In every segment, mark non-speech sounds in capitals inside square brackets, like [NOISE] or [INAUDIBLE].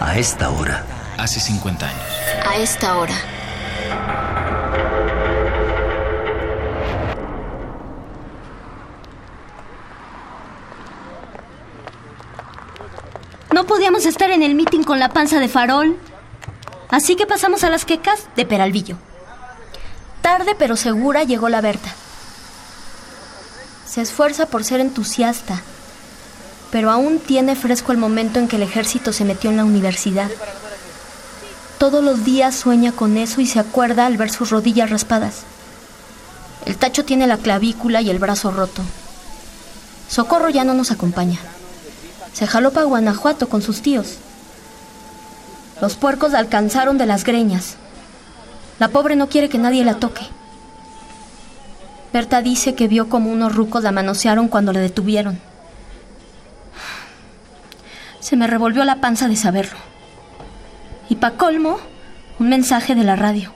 A esta hora. Hace 50 años. A esta hora. No podíamos estar en el meeting con la panza de farol. Así que pasamos a las quecas de Peralvillo. Tarde pero segura llegó la Berta. Se esfuerza por ser entusiasta, pero aún tiene fresco el momento en que el ejército se metió en la universidad. Todos los días sueña con eso y se acuerda al ver sus rodillas raspadas. El tacho tiene la clavícula y el brazo roto. Socorro ya no nos acompaña. Se jaló para Guanajuato con sus tíos. Los puercos la alcanzaron de las greñas. La pobre no quiere que nadie la toque. Berta dice que vio como unos rucos la manosearon cuando la detuvieron. Se me revolvió la panza de saberlo. Y pa' colmo, un mensaje de la radio.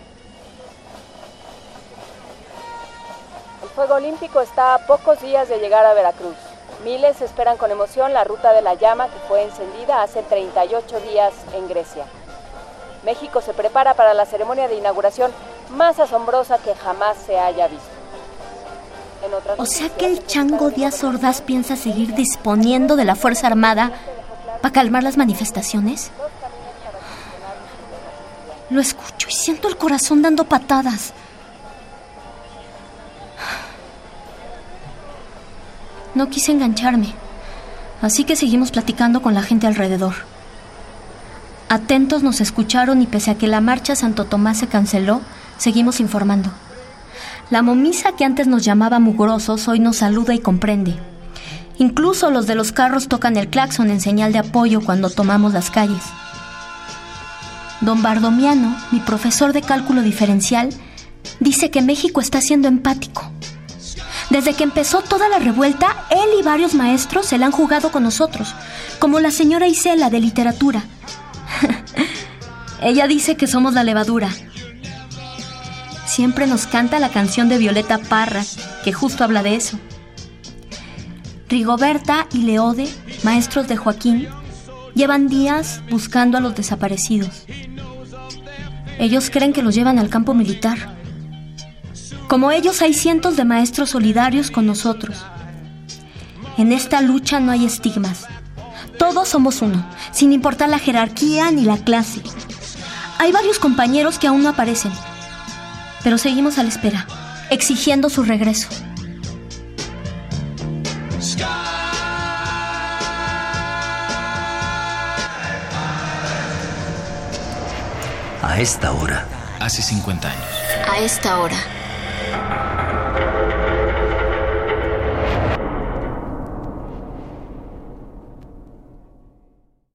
El Fuego Olímpico está a pocos días de llegar a Veracruz. Miles esperan con emoción la ruta de la llama que fue encendida hace 38 días en Grecia. México se prepara para la ceremonia de inauguración más asombrosa que jamás se haya visto. O sea que el chango Díaz Ordaz piensa seguir disponiendo de la Fuerza Armada para calmar las manifestaciones. Lo escucho y siento el corazón dando patadas. No quise engancharme, así que seguimos platicando con la gente alrededor. Atentos nos escucharon y pese a que la marcha Santo Tomás se canceló, seguimos informando. La momisa que antes nos llamaba mugrosos hoy nos saluda y comprende. Incluso los de los carros tocan el claxon en señal de apoyo cuando tomamos las calles. Don Bardomiano, mi profesor de cálculo diferencial, dice que México está siendo empático. Desde que empezó toda la revuelta, él y varios maestros se la han jugado con nosotros, como la señora Isela de literatura. [LAUGHS] Ella dice que somos la levadura. Siempre nos canta la canción de Violeta Parra, que justo habla de eso. Rigoberta y Leode, maestros de Joaquín, llevan días buscando a los desaparecidos. Ellos creen que los llevan al campo militar. Como ellos hay cientos de maestros solidarios con nosotros. En esta lucha no hay estigmas. Todos somos uno, sin importar la jerarquía ni la clase. Hay varios compañeros que aún no aparecen, pero seguimos a la espera, exigiendo su regreso. A esta hora. Hace 50 años. A esta hora.